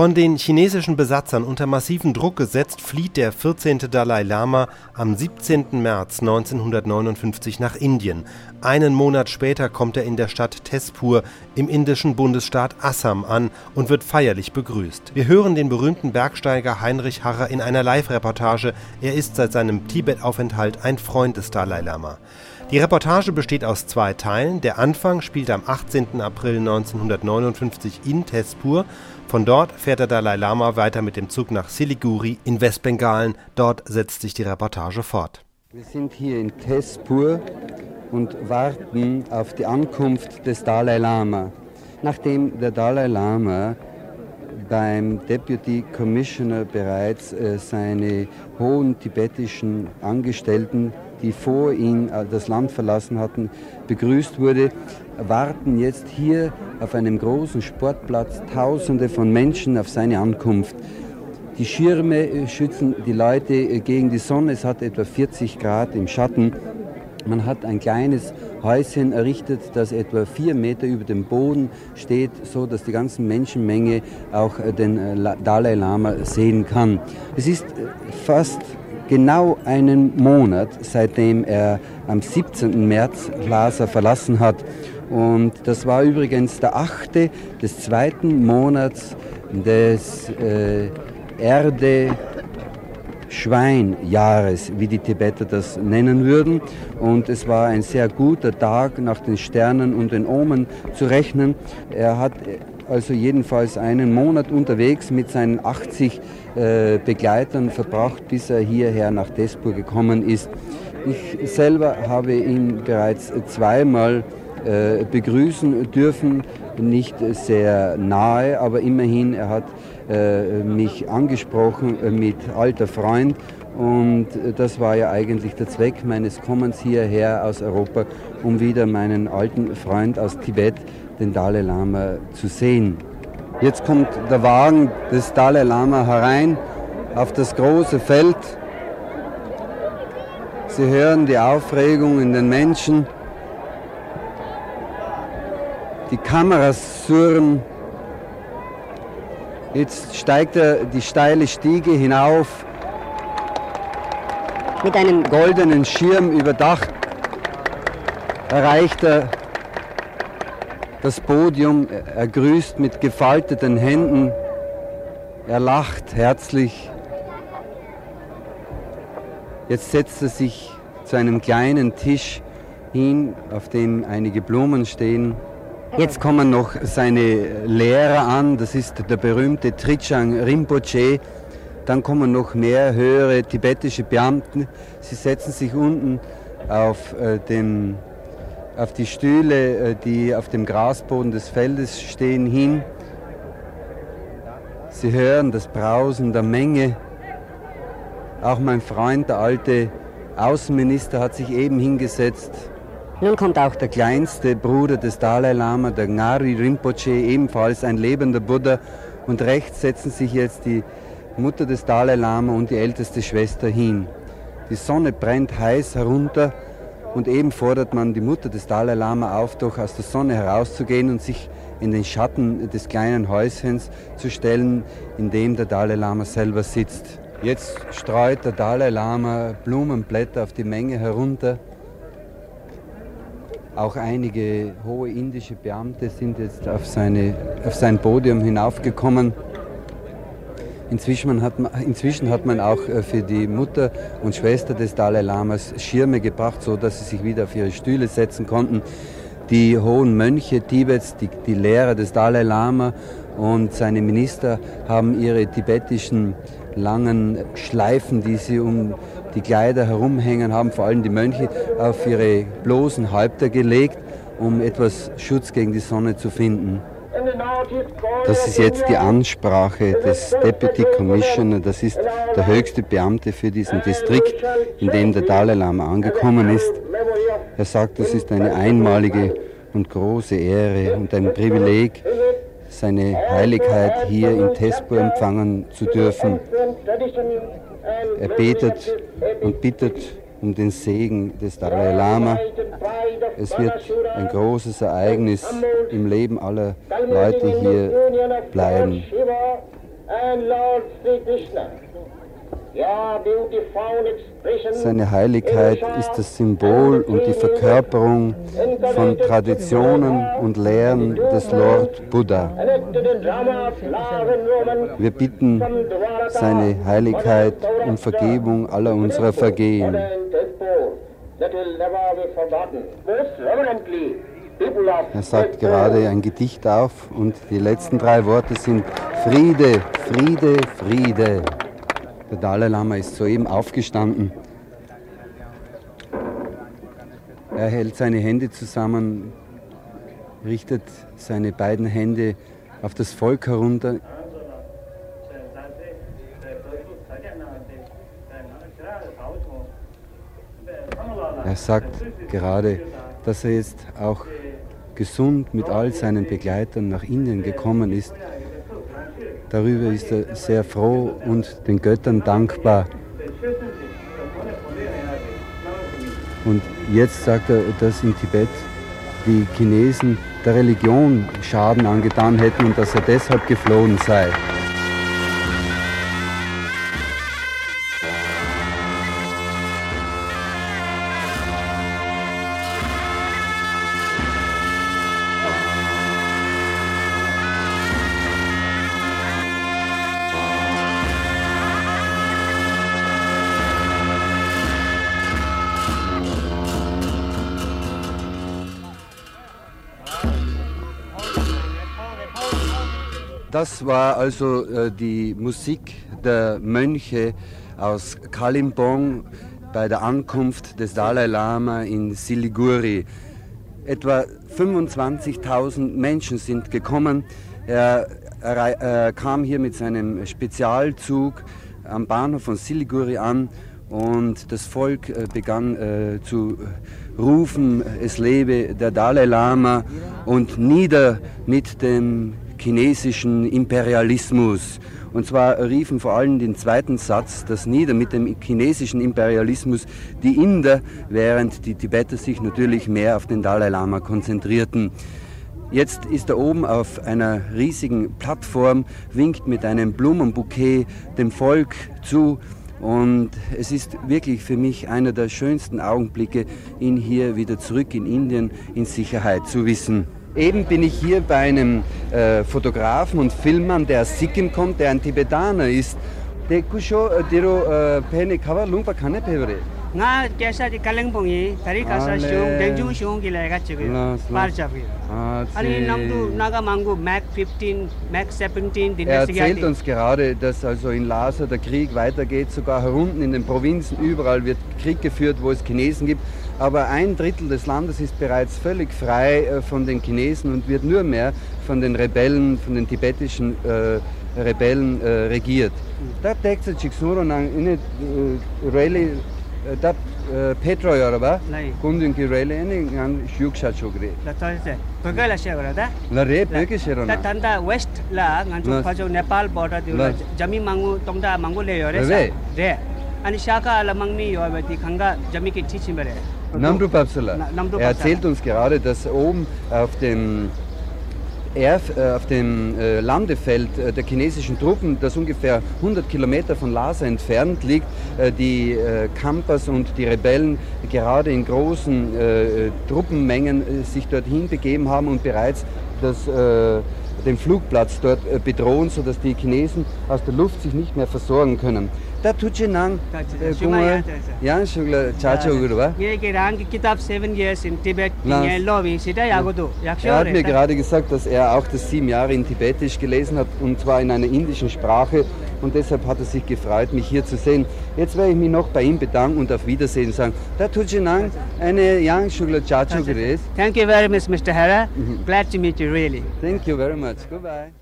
Von den chinesischen Besatzern unter massiven Druck gesetzt, flieht der 14. Dalai Lama am 17. März 1959 nach Indien. Einen Monat später kommt er in der Stadt Tezpur im indischen Bundesstaat Assam an und wird feierlich begrüßt. Wir hören den berühmten Bergsteiger Heinrich Harrer in einer Live-Reportage. Er ist seit seinem Tibet-Aufenthalt ein Freund des Dalai Lama. Die Reportage besteht aus zwei Teilen. Der Anfang spielt am 18. April 1959 in Tezpur. Von dort fährt der Dalai Lama weiter mit dem Zug nach Siliguri in Westbengalen. Dort setzt sich die Reportage fort. Wir sind hier in Tezpur und warten auf die Ankunft des Dalai Lama. Nachdem der Dalai Lama beim Deputy Commissioner bereits äh, seine hohen tibetischen Angestellten die vor ihm äh, das Land verlassen hatten, begrüßt wurde, warten jetzt hier auf einem großen Sportplatz Tausende von Menschen auf seine Ankunft. Die Schirme äh, schützen die Leute äh, gegen die Sonne. Es hat etwa 40 Grad im Schatten. Man hat ein kleines Häuschen errichtet, das etwa vier Meter über dem Boden steht, so dass die ganze Menschenmenge auch den Dalai Lama sehen kann. Es ist fast genau einen Monat, seitdem er am 17. März Lhasa verlassen hat. Und das war übrigens der achte des zweiten Monats des äh, Erde Schweinjahres, wie die Tibeter das nennen würden. Und es war ein sehr guter Tag, nach den Sternen und den Omen zu rechnen. Er hat also jedenfalls einen Monat unterwegs mit seinen 80 äh, Begleitern verbracht, bis er hierher nach Despur gekommen ist. Ich selber habe ihn bereits zweimal äh, begrüßen dürfen, nicht sehr nahe, aber immerhin, er hat äh, mich angesprochen äh, mit alter Freund und das war ja eigentlich der Zweck meines Kommens hierher aus Europa, um wieder meinen alten Freund aus Tibet, den Dalai Lama, zu sehen. Jetzt kommt der Wagen des Dalai Lama herein auf das große Feld. Sie hören die Aufregung in den Menschen. Die Kameras surren. Jetzt steigt er die steile Stiege hinauf. Mit einem goldenen Schirm überdacht erreicht er das Podium, er grüßt mit gefalteten Händen, er lacht herzlich. Jetzt setzt er sich zu einem kleinen Tisch hin, auf dem einige Blumen stehen. Jetzt kommen noch seine Lehrer an, das ist der berühmte Trichang Rinpoche. Dann kommen noch mehr höhere tibetische Beamten. Sie setzen sich unten auf äh, dem auf die Stühle, äh, die auf dem Grasboden des Feldes stehen, hin. Sie hören das Brausen der Menge. Auch mein Freund, der alte Außenminister, hat sich eben hingesetzt. Nun kommt auch der kleinste Bruder des Dalai Lama, der Ngari Rinpoche, ebenfalls ein lebender Buddha. Und rechts setzen sich jetzt die Mutter des Dalai Lama und die älteste Schwester hin. Die Sonne brennt heiß herunter und eben fordert man die Mutter des Dalai Lama auf, doch aus der Sonne herauszugehen und sich in den Schatten des kleinen Häuschens zu stellen, in dem der Dalai Lama selber sitzt. Jetzt streut der Dalai Lama Blumenblätter auf die Menge herunter. Auch einige hohe indische Beamte sind jetzt auf, seine, auf sein Podium hinaufgekommen. Inzwischen hat, man, inzwischen hat man auch äh, für die Mutter und Schwester des Dalai Lamas Schirme gebracht, so dass sie sich wieder auf ihre Stühle setzen konnten. Die hohen Mönche Tibets, die, die Lehrer des Dalai Lama und seine Minister haben ihre tibetischen langen Schleifen, die sie um die Kleider herumhängen haben, vor allem die Mönche, auf ihre bloßen Häupter gelegt, um etwas Schutz gegen die Sonne zu finden. Das ist jetzt die Ansprache des Deputy Commissioner, das ist der höchste Beamte für diesen Distrikt, in dem der Dalai Lama angekommen ist. Er sagt, das ist eine einmalige und große Ehre und ein Privileg, seine Heiligkeit hier in Tespur empfangen zu dürfen. Er betet und bittet um den Segen des Dalai Lama. es wird ein großes Ereignis im Leben aller Leute hier bleiben. Seine Heiligkeit ist das Symbol und die Verkörperung von Traditionen und Lehren des Lord Buddha. Wir bitten seine Heiligkeit um Vergebung aller unserer Vergehen. Er sagt gerade ein Gedicht auf und die letzten drei Worte sind Friede, Friede, Friede. Der Dalai Lama ist soeben aufgestanden. Er hält seine Hände zusammen, richtet seine beiden Hände auf das Volk herunter. Er sagt gerade, dass er jetzt auch gesund mit all seinen Begleitern nach Indien gekommen ist Darüber ist er sehr froh und den Göttern dankbar. Und jetzt sagt er, dass in Tibet die Chinesen der Religion Schaden angetan hätten und dass er deshalb geflohen sei. Das war also äh, die Musik der Mönche aus Kalimpong bei der Ankunft des Dalai Lama in Siliguri. Etwa 25.000 Menschen sind gekommen. Er, er, kam hier mit seinem Spezialzug am Bahnhof von Siliguri an und das Volk äh, begann äh, zu rufen, es lebe der Dalai Lama und nieder mit dem chinesischen Imperialismus. Und zwar riefen vor allem den zweiten Satz das nieder mit dem chinesischen Imperialismus die Inder, während die Tibeter sich natürlich mehr auf den Dalai Lama konzentrierten. Jetzt ist er oben auf einer riesigen Plattform, winkt mit einem Blumenbouquet dem Volk zu. Und es ist wirklich für mich einer der schönsten Augenblicke, ihn hier wieder zurück in Indien in Sicherheit zu wissen. Eben bin ich hier bei einem äh, Fotografen und Filmmann, der aus Sikkim kommt, der ein Tibetaner ist. Der kusho dero pene khawa lungpa khane pevre. nga kesa di kalengpong yi tari kasa shung dengju shung ki lega chige par chapi ali nam du naga mangu mac 15 mac 17 die Er erzählt uns gerade, dass also in Lhasa der Krieg weitergeht, sogar herunten in den Provinzen überall wird Krieg geführt, wo es Chinesen gibt aber ein Drittel des Landes ist bereits völlig frei äh, von den Chinesen und wird nur mehr von den Rebellen, von den tibetischen äh, Rebellen äh, regiert. Da deckt sich Chiksuronang in Rally, da Petro Yorba, Kundun Kirele, in Shuksha Chugri. Pagala Shevra, da? La Re Pöke Shevra. Da Tanda West La, also Nepal Border, Jami Mangu, Tongda Mangu Le Yore. Re ani shaka la mangni yo beti khanga jami ki chichi mere Namru Papsala. Er erzählt uns gerade, dass oben auf dem Erf, äh, auf dem äh, Landefeld äh, der chinesischen Truppen, das ungefähr 100 Kilometer von Lhasa entfernt liegt, die Kampas und die Rebellen gerade in großen Truppenmengen sich dorthin begeben haben und bereits das, äh, den Flugplatz dort äh, bedrohen, sodass die Chinesen aus der Luft sich nicht mehr versorgen können. Da tut schon lang. Äh, ja, schon Chacho Gurwa. Er hat mir gerade gesagt, dass er auch das sieben Jahre in Tibetisch gelesen hat und zwar in einer indischen Sprache und deshalb hat er sich gefreut, mich hier zu sehen. Jetzt werde ich mich noch bei ihm bedanken und auf Wiedersehen sagen. Da tut schon lang eine Yang Shugla Chacho Gurwa. Thank you very much, Mr. Hara. Mhm. Glad to meet you. Really. Thank you very much. Goodbye